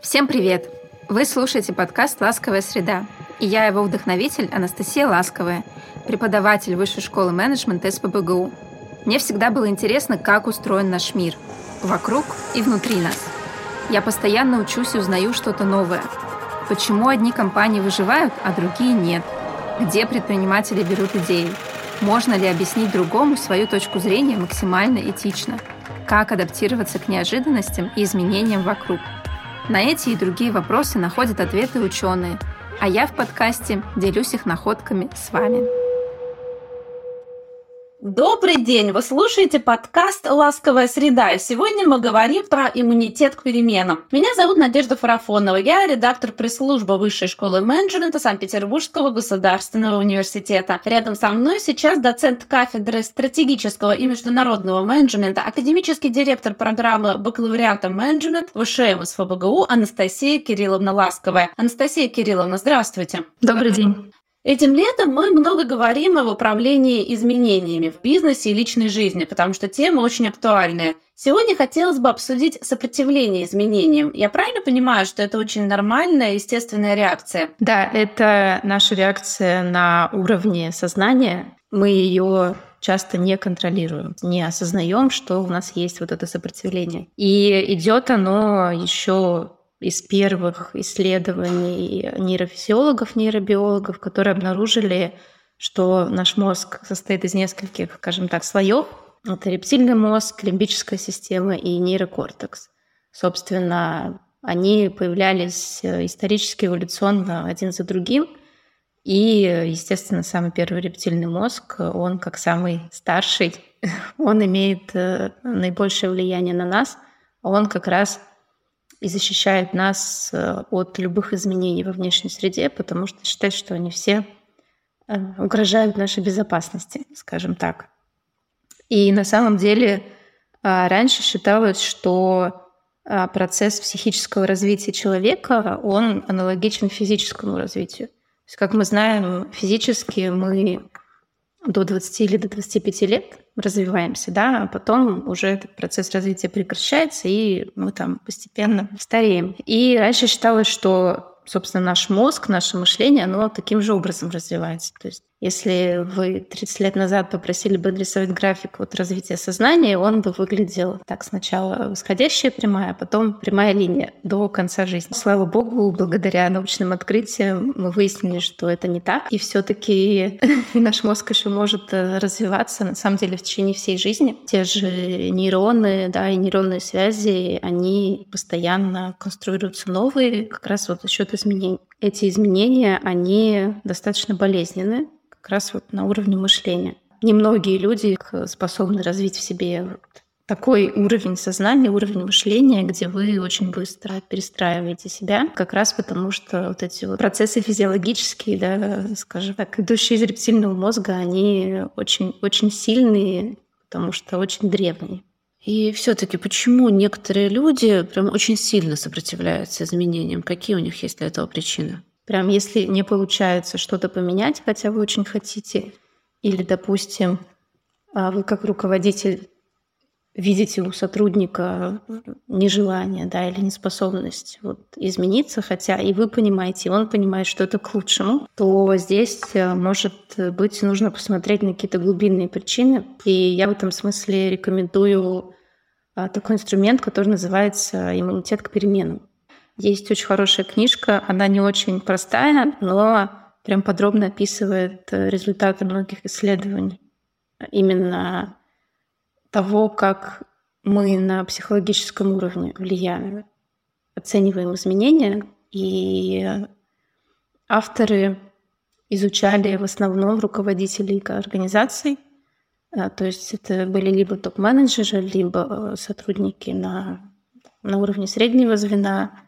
Всем привет! Вы слушаете подкаст «Ласковая среда», и я его вдохновитель Анастасия Ласковая, преподаватель Высшей школы менеджмента СПБГУ. Мне всегда было интересно, как устроен наш мир, вокруг и внутри нас. Я постоянно учусь и узнаю что-то новое. Почему одни компании выживают, а другие нет? Где предприниматели берут идеи? Можно ли объяснить другому свою точку зрения максимально этично? Как адаптироваться к неожиданностям и изменениям вокруг – на эти и другие вопросы находят ответы ученые, а я в подкасте делюсь их находками с вами. Добрый день! Вы слушаете подкаст «Ласковая среда». И сегодня мы говорим про иммунитет к переменам. Меня зовут Надежда Фарафонова. Я редактор пресс-службы Высшей школы менеджмента Санкт-Петербургского государственного университета. Рядом со мной сейчас доцент кафедры стратегического и международного менеджмента, академический директор программы бакалавриата менеджмент ВШМ СФБГУ Анастасия Кирилловна Ласковая. Анастасия Кирилловна, здравствуйте. Добрый день. Этим летом мы много говорим об управлении изменениями в бизнесе и личной жизни, потому что тема очень актуальная. Сегодня хотелось бы обсудить сопротивление изменениям. Я правильно понимаю, что это очень нормальная, естественная реакция? Да, это наша реакция на уровне сознания. Мы ее часто не контролируем, не осознаем, что у нас есть вот это сопротивление. И идет оно еще из первых исследований нейрофизиологов, нейробиологов, которые обнаружили, что наш мозг состоит из нескольких, скажем так, слоев. Это рептильный мозг, лимбическая система и нейрокортекс. Собственно, они появлялись исторически, эволюционно один за другим. И, естественно, самый первый рептильный мозг, он как самый старший, он имеет э, наибольшее влияние на нас. Он как раз и защищает нас э, от любых изменений во внешней среде, потому что считает, что они все э, угрожают нашей безопасности, скажем так. И на самом деле а, раньше считалось, что а, процесс психического развития человека, он аналогичен физическому развитию. То есть, как мы знаем, физически мы до 20 или до 25 лет развиваемся, да, а потом уже этот процесс развития прекращается, и мы там постепенно стареем. И раньше считалось, что, собственно, наш мозг, наше мышление, оно таким же образом развивается. То есть если вы 30 лет назад попросили бы нарисовать график вот развития сознания, он бы выглядел так сначала восходящая прямая, а потом прямая линия до конца жизни. Слава богу, благодаря научным открытиям мы выяснили, что это не так. И все таки наш мозг еще может э, развиваться на самом деле в течение всей жизни. Те же нейроны, да, и нейронные связи, они постоянно конструируются новые, как раз вот за счет изменений. Эти изменения, они достаточно болезненны, как раз вот на уровне мышления. Немногие люди способны развить в себе такой уровень сознания, уровень мышления, где вы очень быстро перестраиваете себя, как раз потому что вот эти вот процессы физиологические, да, скажем так, идущие из рептильного мозга, они очень, очень сильные, потому что очень древние. И все-таки почему некоторые люди прям очень сильно сопротивляются изменениям? Какие у них есть для этого причины? Прям если не получается что-то поменять, хотя вы очень хотите, или, допустим, а, вы как руководитель видите у сотрудника нежелание да, или неспособность вот, измениться, хотя и вы понимаете, и он понимает, что это к лучшему, то здесь э, может быть нужно посмотреть на какие-то глубинные причины. И я в этом смысле рекомендую а, такой инструмент, который называется иммунитет к переменам. Есть очень хорошая книжка, она не очень простая, но прям подробно описывает э, результаты многих исследований. Именно того, как мы на психологическом уровне влияем, оцениваем изменения. И авторы изучали в основном руководителей организаций. Э, то есть это были либо топ-менеджеры, либо э, сотрудники на, на уровне среднего звена,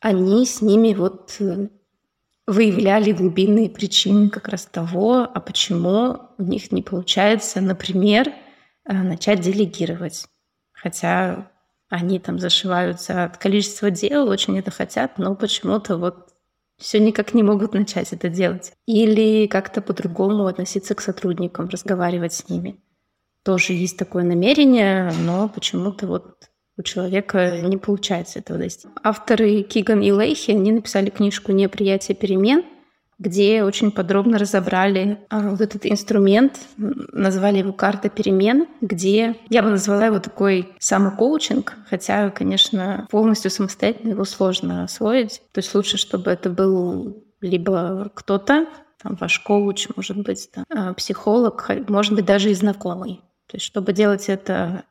они с ними вот э, выявляли глубинные причины как раз того, а почему у них не получается, например, э, начать делегировать. Хотя они там зашиваются от количества дел, очень это хотят, но почему-то вот все никак не могут начать это делать. Или как-то по-другому относиться к сотрудникам, разговаривать с ними. Тоже есть такое намерение, но почему-то вот у человека не получается этого достичь. Авторы Киган и Лейхи, они написали книжку «Неприятие перемен», где очень подробно разобрали а, вот этот инструмент, назвали его «Карта перемен», где я бы назвала его такой самокоучинг, хотя, конечно, полностью самостоятельно его сложно освоить. То есть лучше, чтобы это был либо кто-то, там, ваш коуч, может быть, там, а, психолог, может быть, даже и знакомый. То есть, чтобы делать это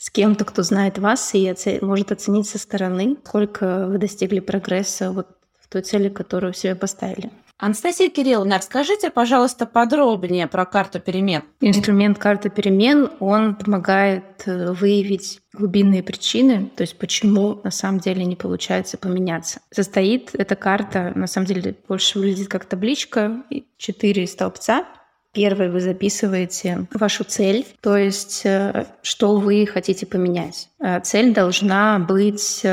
с кем-то, кто знает вас и оце- может оценить со стороны, сколько вы достигли прогресса вот в той цели, которую себе поставили. Анастасия Кирилловна, расскажите, пожалуйста, подробнее про карту перемен. Инструмент карты перемен, он помогает э, выявить глубинные причины, то есть почему на самом деле не получается поменяться. Состоит эта карта, на самом деле, больше выглядит как табличка, четыре столбца. Первый вы записываете вашу цель, то есть э, что вы хотите поменять. Э, цель должна быть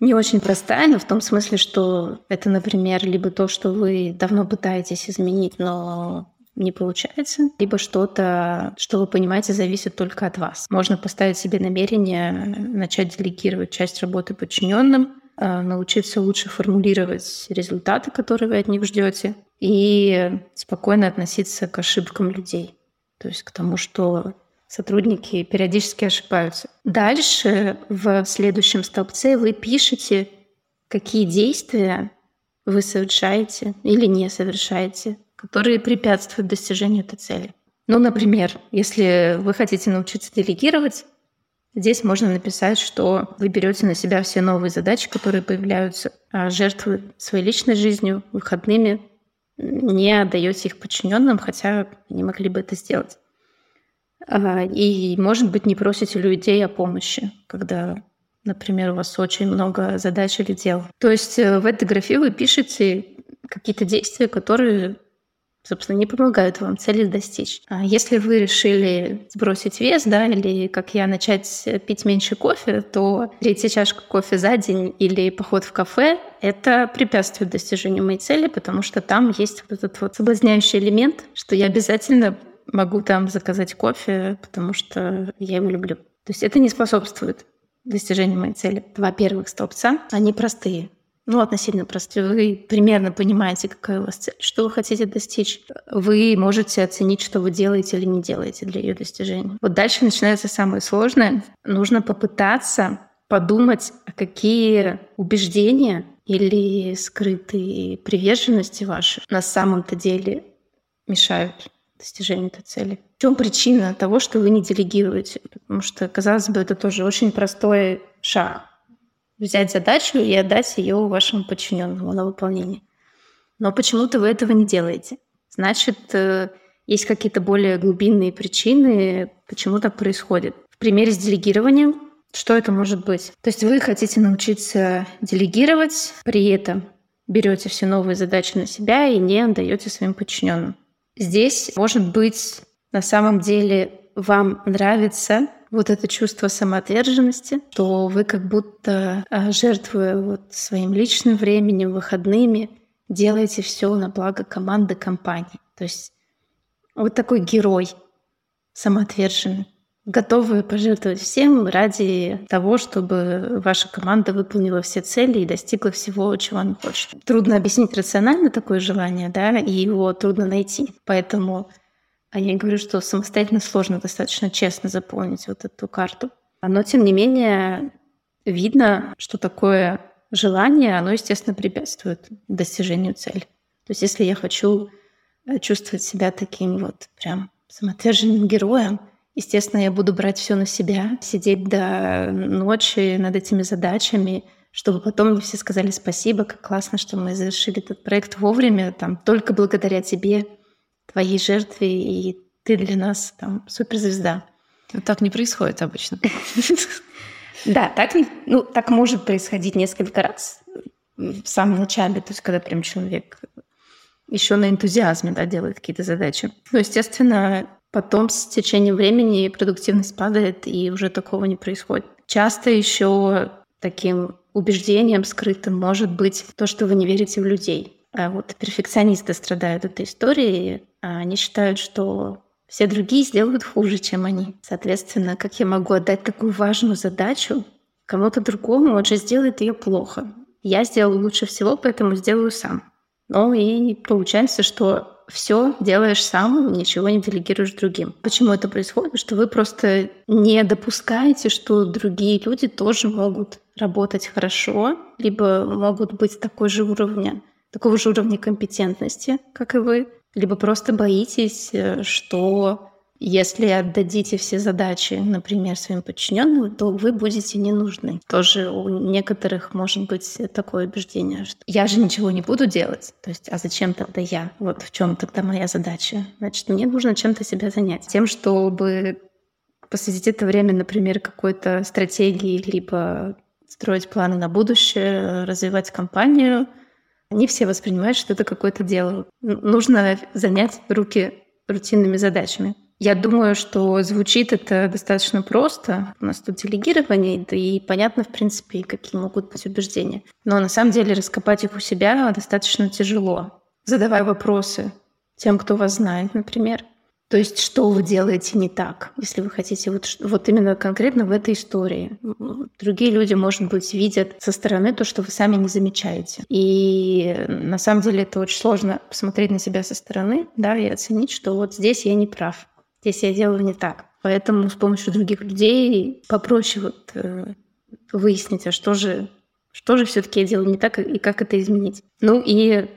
не очень простая, но в том смысле, что это, например, либо то, что вы давно пытаетесь изменить, но не получается, либо что-то, что вы понимаете, зависит только от вас. Можно поставить себе намерение начать делегировать часть работы подчиненным, научиться лучше формулировать результаты, которые вы от них ждете, и спокойно относиться к ошибкам людей. То есть к тому, что сотрудники периодически ошибаются. Дальше в следующем столбце вы пишете, какие действия вы совершаете или не совершаете, которые препятствуют достижению этой цели. Ну, например, если вы хотите научиться делегировать, здесь можно написать, что вы берете на себя все новые задачи, которые появляются, а жертвы своей личной жизнью, выходными, не отдаете их подчиненным, хотя не могли бы это сделать. А, и, может быть, не просите людей о помощи, когда, например, у вас очень много задач или дел. То есть э, в этой графе вы пишете какие-то действия, которые собственно, не помогают вам цели достичь. А если вы решили сбросить вес, да, или, как я, начать пить меньше кофе, то третья чашка кофе за день или поход в кафе — это препятствует достижению моей цели, потому что там есть вот этот вот соблазняющий элемент, что я обязательно могу там заказать кофе, потому что я его люблю. То есть это не способствует достижению моей цели. Два первых столбца, они простые. Ну, относительно простые. Вы примерно понимаете, какая у вас цель, что вы хотите достичь. Вы можете оценить, что вы делаете или не делаете для ее достижения. Вот дальше начинается самое сложное. Нужно попытаться подумать, а какие убеждения или скрытые приверженности ваши на самом-то деле мешают достижению этой цели? В чем причина того, что вы не делегируете? Потому что, казалось бы, это тоже очень простой шаг. Взять задачу и отдать ее вашему подчиненному на выполнение. Но почему-то вы этого не делаете. Значит, э, есть какие-то более глубинные причины, почему так происходит. В примере с делегированием, что это может быть? То есть вы хотите научиться делегировать, при этом берете все новые задачи на себя и не отдаете своим подчиненным. Здесь, может быть, на самом деле вам нравится вот это чувство самоотверженности, что вы как будто а, жертвуя вот своим личным временем, выходными, делаете все на благо команды компании. То есть вот такой герой самоотверженный готовы пожертвовать всем ради того, чтобы ваша команда выполнила все цели и достигла всего, чего она хочет. Трудно объяснить рационально такое желание, да, и его трудно найти. Поэтому я говорю, что самостоятельно сложно достаточно честно заполнить вот эту карту. Но, тем не менее, видно, что такое желание, оно, естественно, препятствует достижению цели. То есть если я хочу э, чувствовать себя таким вот прям самоотверженным героем, Естественно, я буду брать все на себя, сидеть до ночи над этими задачами, чтобы потом все сказали спасибо, как классно, что мы завершили этот проект вовремя, там, только благодаря тебе, твоей жертве, и ты для нас там суперзвезда. Так не происходит обычно. Да, так, ну, так может происходить несколько раз в самом начале, то есть когда прям человек еще на энтузиазме да, делает какие-то задачи. Ну, естественно, Потом с течением времени продуктивность падает, и уже такого не происходит. Часто еще таким убеждением скрытым может быть то, что вы не верите в людей. А вот перфекционисты страдают этой историей. А они считают, что все другие сделают хуже, чем они. Соответственно, как я могу отдать такую важную задачу Кому-то другому он же сделает ее плохо. Я сделаю лучше всего, поэтому сделаю сам. Ну и получается, что все делаешь сам, ничего не делегируешь другим. Почему это происходит? Что вы просто не допускаете, что другие люди тоже могут работать хорошо, либо могут быть такой же уровня, такого же уровня компетентности, как и вы, либо просто боитесь, э, что если отдадите все задачи, например, своим подчиненным, то вы будете не нужны. Тоже у некоторых может быть такое убеждение, что я же ничего не буду делать. То есть, а зачем тогда я? Вот в чем тогда моя задача? Значит, мне нужно чем-то себя занять. Тем, чтобы посвятить это время, например, какой-то стратегии, либо строить планы на будущее, развивать компанию, они все воспринимают, что это какое-то дело. Нужно занять руки рутинными задачами. Я думаю, что звучит это достаточно просто. У нас тут делегирование, да и понятно, в принципе, какие могут быть убеждения. Но на самом деле раскопать их у себя достаточно тяжело. Задавая вопросы тем, кто вас знает, например. То есть, что вы делаете не так, если вы хотите вот, вот именно конкретно в этой истории. Другие люди, может быть, видят со стороны то, что вы сами не замечаете. И на самом деле это очень сложно посмотреть на себя со стороны, да, и оценить, что вот здесь я не прав здесь я делаю не так. Поэтому с помощью других людей попроще вот, э, выяснить, а что же, что же все-таки я делаю не так и как это изменить. Ну и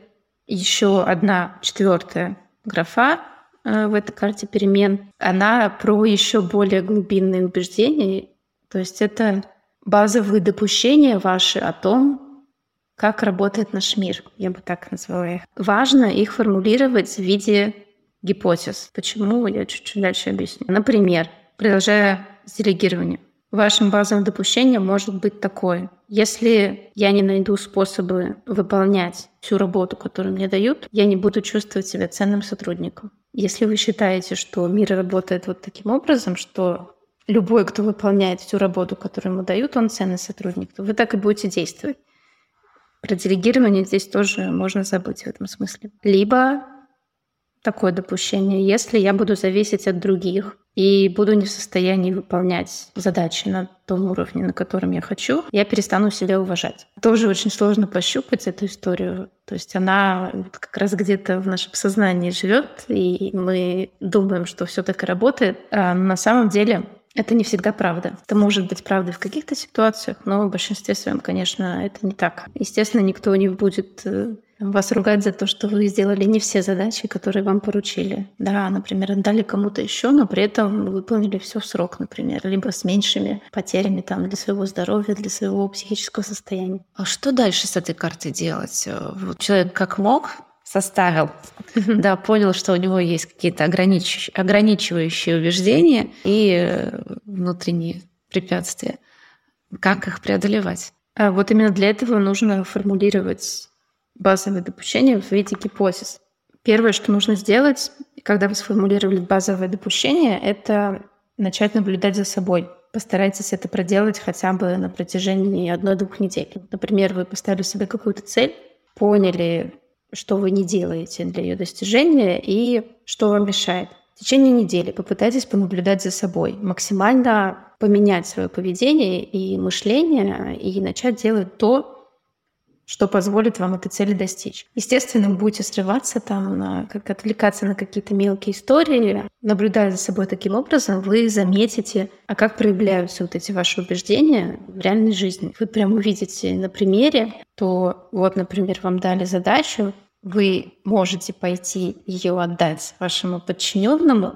еще одна четвертая графа в этой карте перемен, она про еще более глубинные убеждения. То есть это базовые допущения ваши о том, как работает наш мир, я бы так назвала их. Важно их формулировать в виде гипотез. Почему, я чуть-чуть дальше объясню. Например, продолжая с делегированием. Вашим базовым допущением может быть такое. Если я не найду способы выполнять всю работу, которую мне дают, я не буду чувствовать себя ценным сотрудником. Если вы считаете, что мир работает вот таким образом, что любой, кто выполняет всю работу, которую ему дают, он ценный сотрудник, то вы так и будете действовать. Про делегирование здесь тоже можно забыть в этом смысле. Либо такое допущение. Если я буду зависеть от других и буду не в состоянии выполнять задачи на том уровне, на котором я хочу, я перестану себя уважать. Тоже очень сложно пощупать эту историю. То есть она как раз где-то в нашем сознании живет, и мы думаем, что все так и работает. А на самом деле это не всегда правда. Это может быть правдой в каких-то ситуациях, но в большинстве своем, конечно, это не так. Естественно, никто не будет э, вас ругать за то, что вы сделали не все задачи, которые вам поручили. Да, например, отдали кому-то еще, но при этом выполнили все в срок, например, либо с меньшими потерями там для своего здоровья, для своего психического состояния. А что дальше с этой картой делать? Вот человек как мог составил, да, понял, что у него есть какие-то ограничивающие, ограничивающие убеждения и э, внутренние препятствия. Как их преодолевать? А вот именно для этого нужно формулировать базовые допущения в виде гипотез. Первое, что нужно сделать, когда вы сформулировали базовое допущение, это начать наблюдать за собой. Постарайтесь это проделать хотя бы на протяжении одной-двух недель. Например, вы поставили себе какую-то цель, поняли, что вы не делаете для ее достижения и что вам мешает. В течение недели попытайтесь понаблюдать за собой, максимально поменять свое поведение и мышление и начать делать то, что позволит вам этой цели достичь. Естественно, будете срываться там, на, как отвлекаться на какие-то мелкие истории. Наблюдая за собой таким образом, вы заметите, а как проявляются вот эти ваши убеждения в реальной жизни. Вы прям увидите на примере, то вот, например, вам дали задачу, вы можете пойти ее отдать вашему подчиненному,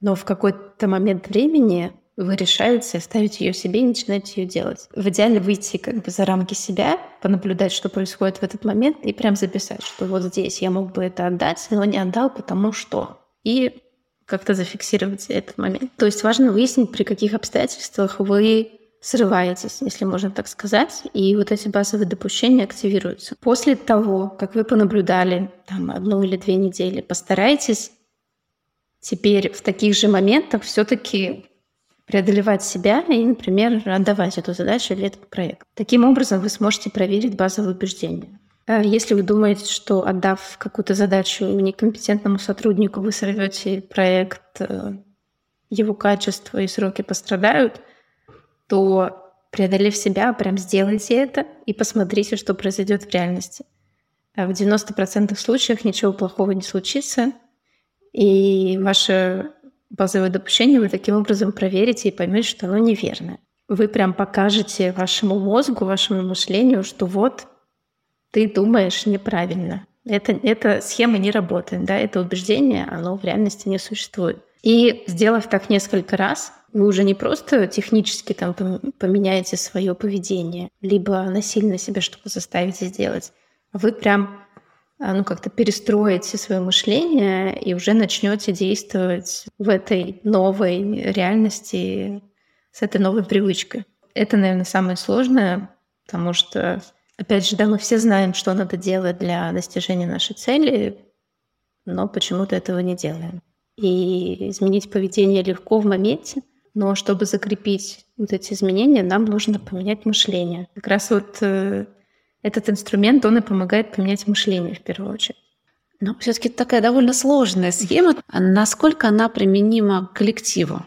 но в какой-то момент времени вы решаете оставить ее себе и начинаете ее делать. В идеале выйти как бы за рамки себя, понаблюдать, что происходит в этот момент, и прям записать, что вот здесь я мог бы это отдать, но не отдал, потому что. И как-то зафиксировать этот момент. То есть важно выяснить, при каких обстоятельствах вы срываетесь, если можно так сказать, и вот эти базовые допущения активируются. После того, как вы понаблюдали там одну или две недели, постарайтесь теперь в таких же моментах все-таки преодолевать себя и, например, отдавать эту задачу или этот проект. Таким образом, вы сможете проверить базовые убеждения. А если вы думаете, что отдав какую-то задачу некомпетентному сотруднику, вы сорвете проект, э, его качество и сроки пострадают, то преодолев себя, прям сделайте это и посмотрите, что произойдет в реальности. А в 90% случаев ничего плохого не случится, и ваше базовое допущение вы таким образом проверите и поймете, что оно неверное. Вы прям покажете вашему мозгу, вашему мышлению, что вот ты думаешь неправильно. Это, эта схема не работает, да, это убеждение, оно в реальности не существует. И сделав так несколько раз, вы уже не просто технически там поменяете свое поведение, либо насильно себя что-то заставите сделать, а вы прям ну, как-то перестроите свое мышление и уже начнете действовать в этой новой реальности с этой новой привычкой. Это, наверное, самое сложное, потому что, опять же, да, мы все знаем, что надо делать для достижения нашей цели, но почему-то этого не делаем. И изменить поведение легко в моменте, но чтобы закрепить вот эти изменения, нам нужно поменять мышление. Как раз вот э, этот инструмент, он и помогает поменять мышление в первую очередь. Но все-таки такая довольно сложная схема. Насколько она применима к коллективу?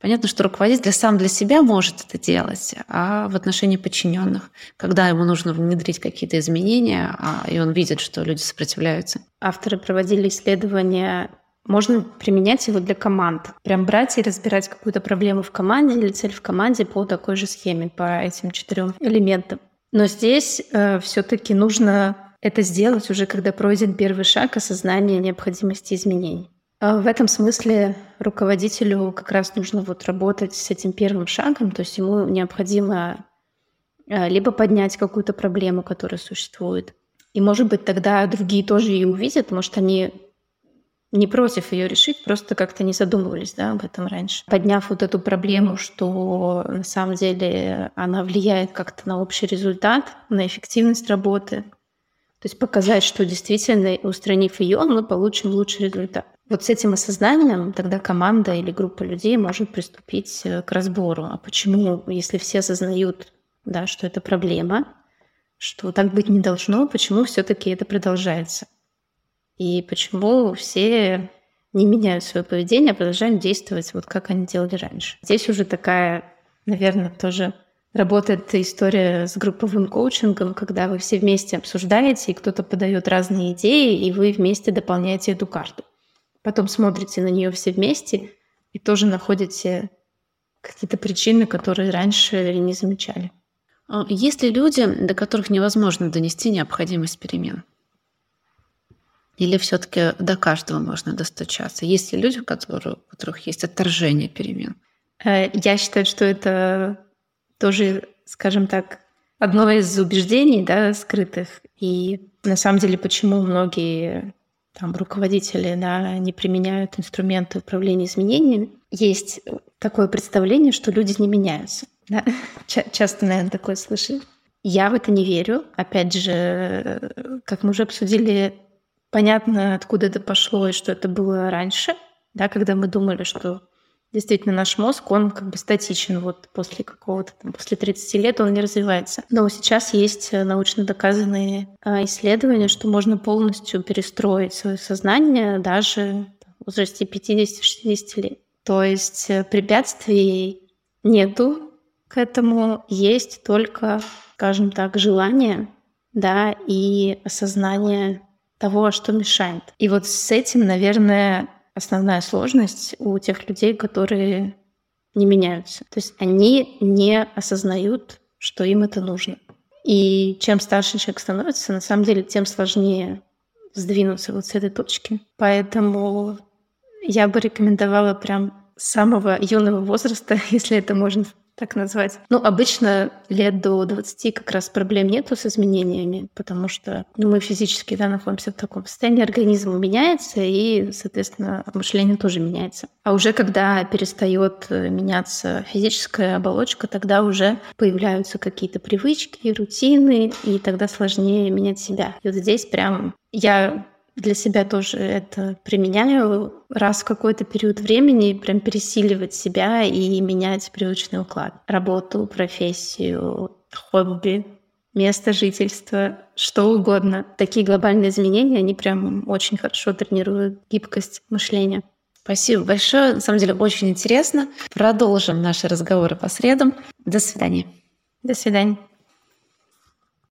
Понятно, что руководитель сам для себя может это делать, а в отношении подчиненных, когда ему нужно внедрить какие-то изменения, а, и он видит, что люди сопротивляются. Авторы проводили исследования можно применять его для команд. Прям брать и разбирать какую-то проблему в команде или цель в команде по такой же схеме, по этим четырем элементам. Но здесь э, все-таки нужно это сделать уже, когда пройден первый шаг осознания необходимости изменений. А в этом смысле руководителю как раз нужно вот работать с этим первым шагом, то есть ему необходимо э, либо поднять какую-то проблему, которая существует, и, может быть, тогда другие тоже ее увидят, может, они не против ее решить, просто как-то не задумывались да, об этом раньше. Подняв вот эту проблему, что на самом деле она влияет как-то на общий результат, на эффективность работы, то есть показать, что действительно, устранив ее, мы получим лучший результат. Вот с этим осознанием тогда команда или группа людей может приступить э, к разбору. А почему, если все осознают, да, что это проблема, что так быть не должно, почему все-таки это продолжается? И почему все не меняют свое поведение, а продолжают действовать вот как они делали раньше. Здесь уже такая, наверное, тоже работает история с групповым коучингом, когда вы все вместе обсуждаете, и кто-то подает разные идеи, и вы вместе дополняете эту карту. Потом смотрите на нее все вместе и тоже находите какие-то причины, которые раньше не замечали. А есть ли люди, до которых невозможно донести необходимость перемен? Или все-таки до каждого можно достучаться? Есть ли люди, у которых, у которых есть отторжение перемен? Э, я считаю, что это тоже, скажем так, одно из убеждений да, скрытых. И на самом деле, почему многие там, руководители да, не применяют инструменты управления изменениями, есть такое представление, что люди не меняются. Да? Часто, наверное, такое слышали. Я в это не верю. Опять же, как мы уже обсудили, Понятно, откуда это пошло и что это было раньше, да, когда мы думали, что действительно наш мозг, он как бы статичен вот после какого-то, там, после 30 лет он не развивается. Но сейчас есть э, научно доказанные а, исследования, что можно полностью перестроить свое сознание даже в возрасте 50-60 лет. То есть э, препятствий нету к этому, есть только, скажем так, желание, да, и осознание того, что мешает. И вот с этим, наверное, основная сложность у тех людей, которые не меняются. То есть они не осознают, что им это нужно. И чем старше человек становится, на самом деле, тем сложнее сдвинуться вот с этой точки. Поэтому я бы рекомендовала прям с самого юного возраста, если это можно так назвать. Ну, обычно лет до 20 как раз проблем нету с изменениями, потому что ну, мы физически да, находимся в таком состоянии, организм меняется, и, соответственно, мышление тоже меняется. А уже когда перестает э, меняться физическая оболочка, тогда уже появляются какие-то привычки, рутины, и тогда сложнее менять себя. И вот здесь прям я для себя тоже это применяю раз в какой-то период времени, прям пересиливать себя и менять привычный уклад. Работу, профессию, хобби, место жительства, что угодно. Такие глобальные изменения, они прям очень хорошо тренируют гибкость мышления. Спасибо большое. На самом деле очень интересно. Продолжим наши разговоры по средам. До свидания. До свидания.